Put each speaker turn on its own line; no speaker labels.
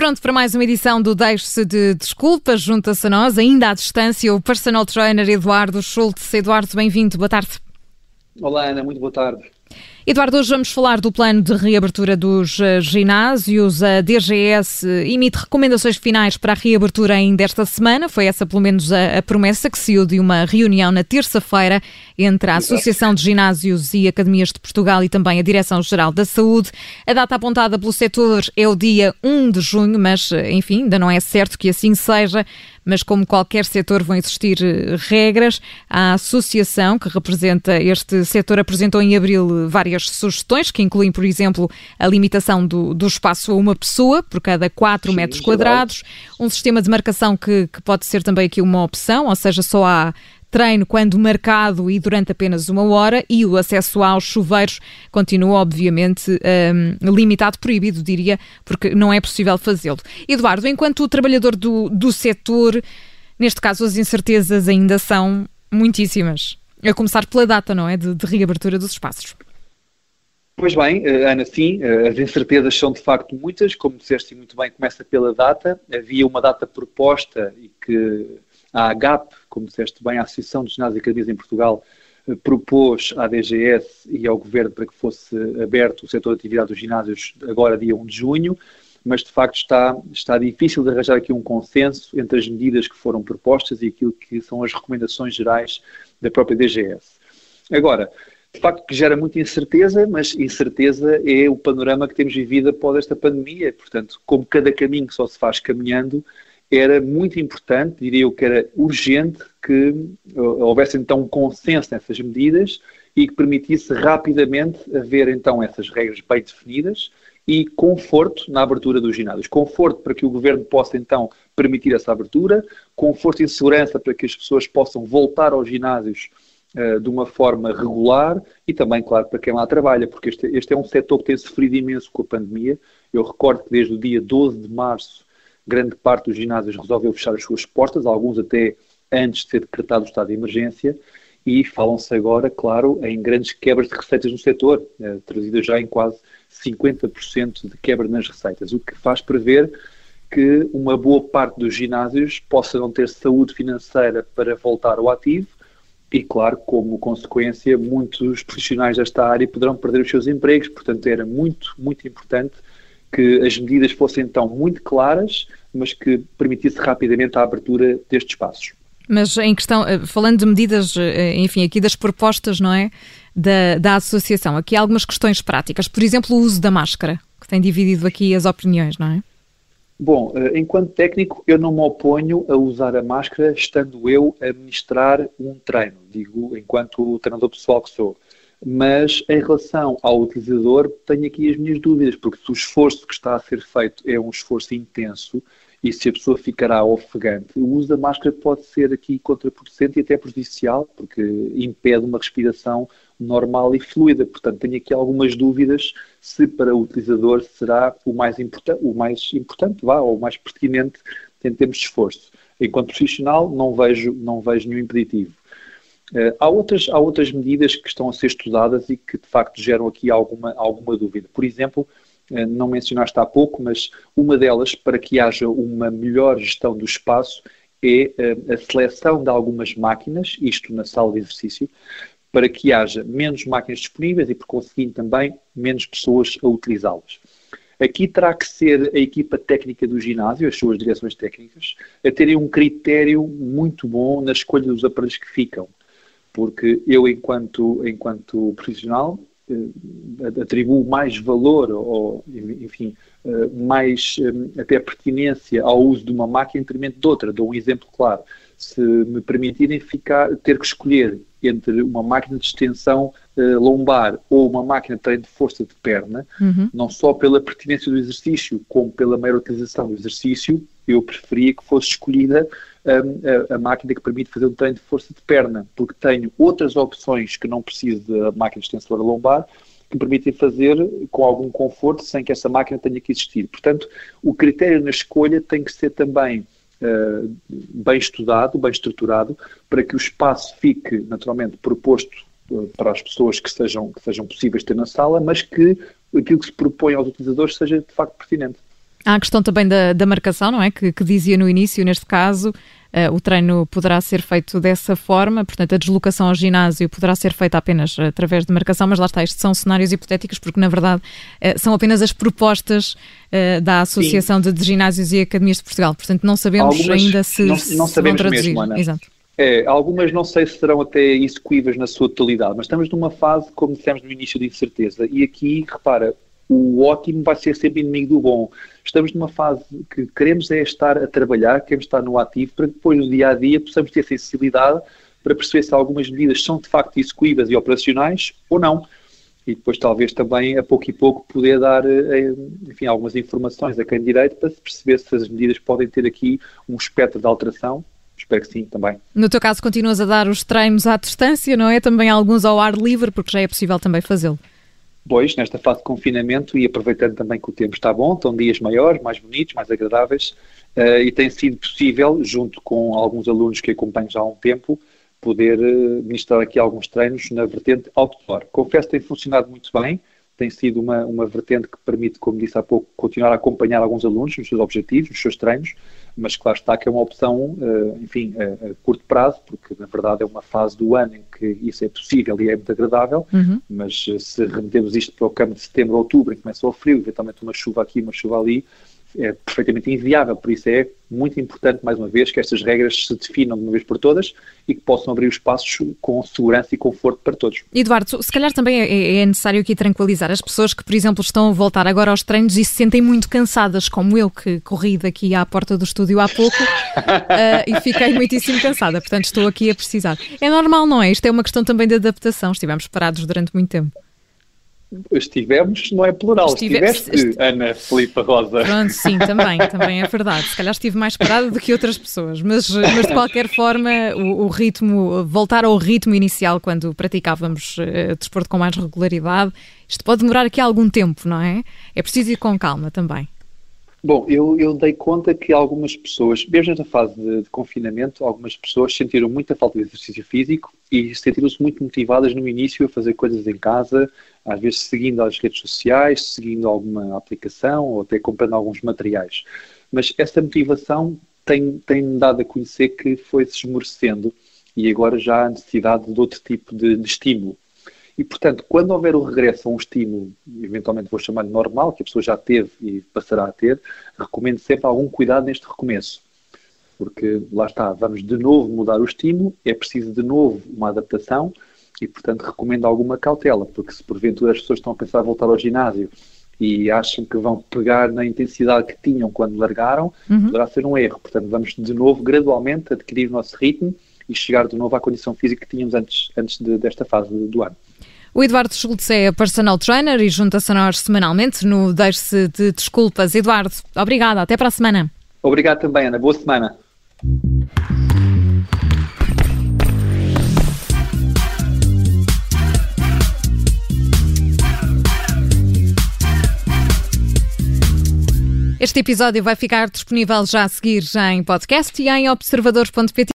pronto para mais uma edição do Deixe-se de Desculpas. Junta-se a nós, ainda à distância, o personal trainer Eduardo Schultz. Eduardo, bem-vindo. Boa tarde.
Olá, Ana. Muito boa tarde.
Eduardo, hoje vamos falar do plano de reabertura dos uh, ginásios. A DGS emite recomendações finais para a reabertura ainda esta semana. Foi essa, pelo menos, a, a promessa que saiu de uma reunião na terça-feira entre a Associação de Ginásios e Academias de Portugal e também a Direção-Geral da Saúde. A data apontada pelo setor é o dia 1 de junho, mas, enfim, ainda não é certo que assim seja mas como qualquer setor vão existir eh, regras. A associação que representa este setor apresentou em abril várias sugestões, que incluem, por exemplo, a limitação do, do espaço a uma pessoa por cada 4 Sim, metros quadrados, um sistema de marcação que, que pode ser também aqui uma opção, ou seja, só há treino quando marcado e durante apenas uma hora e o acesso aos chuveiros continua, obviamente, um, limitado, proibido, diria, porque não é possível fazê-lo. Eduardo, enquanto trabalhador do, do setor, neste caso as incertezas ainda são muitíssimas. A começar pela data, não é? De, de reabertura dos espaços.
Pois bem, eh, Ana, sim, eh, as incertezas são de facto muitas, como disseste muito bem, começa pela data. Havia uma data proposta e que a AGAP, como disseste bem, a Associação de Ginásios e Academias em Portugal, eh, propôs à DGS e ao Governo para que fosse aberto o setor de atividade dos ginásios agora dia 1 de junho, mas de facto está, está difícil de arranjar aqui um consenso entre as medidas que foram propostas e aquilo que são as recomendações gerais da própria DGS. Agora, de facto que gera muita incerteza, mas incerteza é o panorama que temos vivido após esta pandemia. Portanto, como cada caminho só se faz caminhando, era muito importante, diria eu que era urgente, que houvesse então um consenso nessas medidas e que permitisse rapidamente haver então essas regras bem definidas e conforto na abertura dos ginásios. Conforto para que o governo possa então permitir essa abertura, conforto e segurança para que as pessoas possam voltar aos ginásios uh, de uma forma regular e também, claro, para quem lá trabalha, porque este, este é um setor que tem sofrido imenso com a pandemia. Eu recordo que desde o dia 12 de março grande parte dos ginásios resolveu fechar as suas portas, alguns até antes de ser decretado o estado de emergência, e falam-se agora, claro, em grandes quebras de receitas no setor, eh, trazidas já em quase 50% de quebra nas receitas, o que faz prever que uma boa parte dos ginásios possa não ter saúde financeira para voltar ao ativo e, claro, como consequência, muitos profissionais desta área poderão perder os seus empregos. Portanto, era muito, muito importante que as medidas fossem então muito claras, mas que permitisse rapidamente a abertura destes espaços.
Mas em questão, eh, falando de medidas, eh, enfim, aqui das propostas, não é? Da, da associação, aqui há algumas questões práticas. Por exemplo, o uso da máscara, que tem dividido aqui as opiniões, não é?
Bom, eh, enquanto técnico, eu não me oponho a usar a máscara estando eu a ministrar um treino, digo, enquanto treinador pessoal que sou. Mas em relação ao utilizador, tenho aqui as minhas dúvidas, porque se o esforço que está a ser feito é um esforço intenso e se a pessoa ficará ofegante, o uso da máscara pode ser aqui contraproducente e até prejudicial, porque impede uma respiração normal e fluida. Portanto, tenho aqui algumas dúvidas se para o utilizador será o mais, importa o mais importante, vá, ou o mais pertinente em termos de esforço. Enquanto profissional, não vejo, não vejo nenhum impeditivo. Uh, há, outras, há outras medidas que estão a ser estudadas e que de facto geram aqui alguma, alguma dúvida. Por exemplo, uh, não mencionaste há pouco, mas uma delas, para que haja uma melhor gestão do espaço, é uh, a seleção de algumas máquinas, isto na sala de exercício, para que haja menos máquinas disponíveis e, por conseguinte, também menos pessoas a utilizá-las. Aqui terá que ser a equipa técnica do ginásio, as suas direções técnicas, a terem um critério muito bom na escolha dos aparelhos que ficam porque eu, enquanto, enquanto profissional, eh, atribuo mais valor ou, enfim, eh, mais eh, até pertinência ao uso de uma máquina em detrimento de outra. Dou um exemplo claro. Se me permitirem ficar, ter que escolher entre uma máquina de extensão lombar ou uma máquina de treino de força de perna, uhum. não só pela pertinência do exercício, como pela maior utilização do exercício, eu preferia que fosse escolhida a, a, máquina que permite fazer um treino de força de perna, porque tenho outras opções que não preciso da máquina extensora lombar, que permitem fazer com algum conforto sem que essa máquina tenha que existir. Portanto, o critério na escolha tem que ser também uh, bem estudado, bem estruturado, para que o espaço fique naturalmente proposto para as pessoas que sejam, que sejam possíveis ter na sala, mas que aquilo que se propõe aos utilizadores seja de facto pertinente.
Há a questão também da, da marcação, não é? Que, que dizia no início, neste caso, uh, o treino poderá ser feito dessa forma, portanto, a deslocação ao ginásio poderá ser feita apenas através de marcação, mas lá está, isto são cenários hipotéticos, porque na verdade uh, são apenas as propostas uh, da Associação de, de, Ginásios e Academias de Portugal, portanto, não sabemos algumas, ainda se, não, não se sabemos vão traduzir. Mesmo, Ana. Exato.
É, algumas não sei se serão até execuíveis na sua totalidade, mas estamos numa fase, como dissemos no início, de incerteza. E aqui, repara, o ótimo vai ser sempre inimigo do bom. Estamos numa fase que queremos é estar a trabalhar, queremos estar no ativo, para que depois, no dia a dia, possamos ter sensibilidade para perceber se algumas medidas são de facto execuíveis e operacionais ou não. E depois, talvez também, a pouco e pouco, poder dar eh, enfim, algumas informações a quem direito para se perceber se as medidas podem ter aqui um espectro de alteração espero que sim também.
No teu caso, continuas a dar os treinos à distância, não é? Também alguns ao ar livre, porque já é possível também fazê-lo.
Pois, nesta fase de confinamento e aproveitando também que o tempo está bom, estão dias maiores, mais bonitos, mais agradáveis, uh, e tem sido possível, junto com alguns alunos que acompanho já há um tempo, poder uh, ministrar aqui alguns treinos na vertente outdoor. Confesso que tem funcionado muito bem, tem sido uma, uma vertente que permite, como disse há pouco, continuar a acompanhar alguns alunos nos seus objetivos, nos seus treinos, mas claro está que é uma opção, eh, enfim, a, a, curto prazo, porque na verdade é uma fase do ano em que isso é possível e é muito agradável, uhum. mas eh, se remetemos isto para o campo de setembro, outubro, em que começa o frio, eventualmente uma chuva aqui, uma chuva ali, é perfeitamente inviável. Por isso é muito importante, mais uma vez, que estas regras se definam de uma vez por todas e que possam abrir os passos com segurança e conforto para todos.
Eduardo, se calhar também é, é necessário aqui tranquilizar as pessoas que, por exemplo, estão a voltar agora aos treinos e se sentem muito cansadas, como eu, que corri daqui à porta do estúdio há pouco uh, e fiquei muitíssimo cansada. Portanto, estou aqui a precisar. É normal, não é? Isto é uma questão também de adaptação. Estivemos parados durante muito tempo.
Estivemos, não é plural, Estive... estiveste, est... Ana Filipe Rosa.
Pronto, sim, também, também é verdade. Se calhar estive mais parada do que outras pessoas, mas, mas de qualquer forma, o, o ritmo, voltar ao ritmo inicial quando praticávamos uh, desporto com mais regularidade, isto pode demorar aqui algum tempo, não é? É preciso ir com calma também.
Bom, eu, eu dei conta que algumas pessoas, mesmo nesta fase de, de, confinamento, algumas pessoas sentiram muita falta de exercício físico e sentiram-se muito motivadas no início a fazer coisas em casa, às vezes seguindo as redes sociais, seguindo alguma aplicação ou até comprando alguns materiais. Mas essa motivação tem, tem dado a conhecer que foi-se esmorecendo e agora já há necessidade de outro tipo de, de estímulo. E, portanto, quando houver o regresso a um estímulo, eventualmente vou chamar de normal, que a pessoa já teve e passará a ter, recomendo sempre algum cuidado neste recomeço. Porque, lá está, vamos de novo mudar o estímulo, é preciso de novo uma adaptação e, portanto, recomendo alguma cautela, porque se porventura as pessoas estão a pensar em voltar ao ginásio e acham que vão pegar na intensidade que tinham quando largaram, uhum. poderá ser um erro. Portanto, vamos de novo, gradualmente, adquirir o nosso ritmo e chegar de novo à condição física que tínhamos antes, antes de, desta fase do ano.
O Eduardo Schultz é personal trainer e junta-se a nós semanalmente no Deixe-se de Desculpas. Eduardo, obrigada. Até para a semana.
Obrigado também, Ana. Boa semana.
Este episódio vai ficar disponível já a seguir já em podcast e em observadores.pt.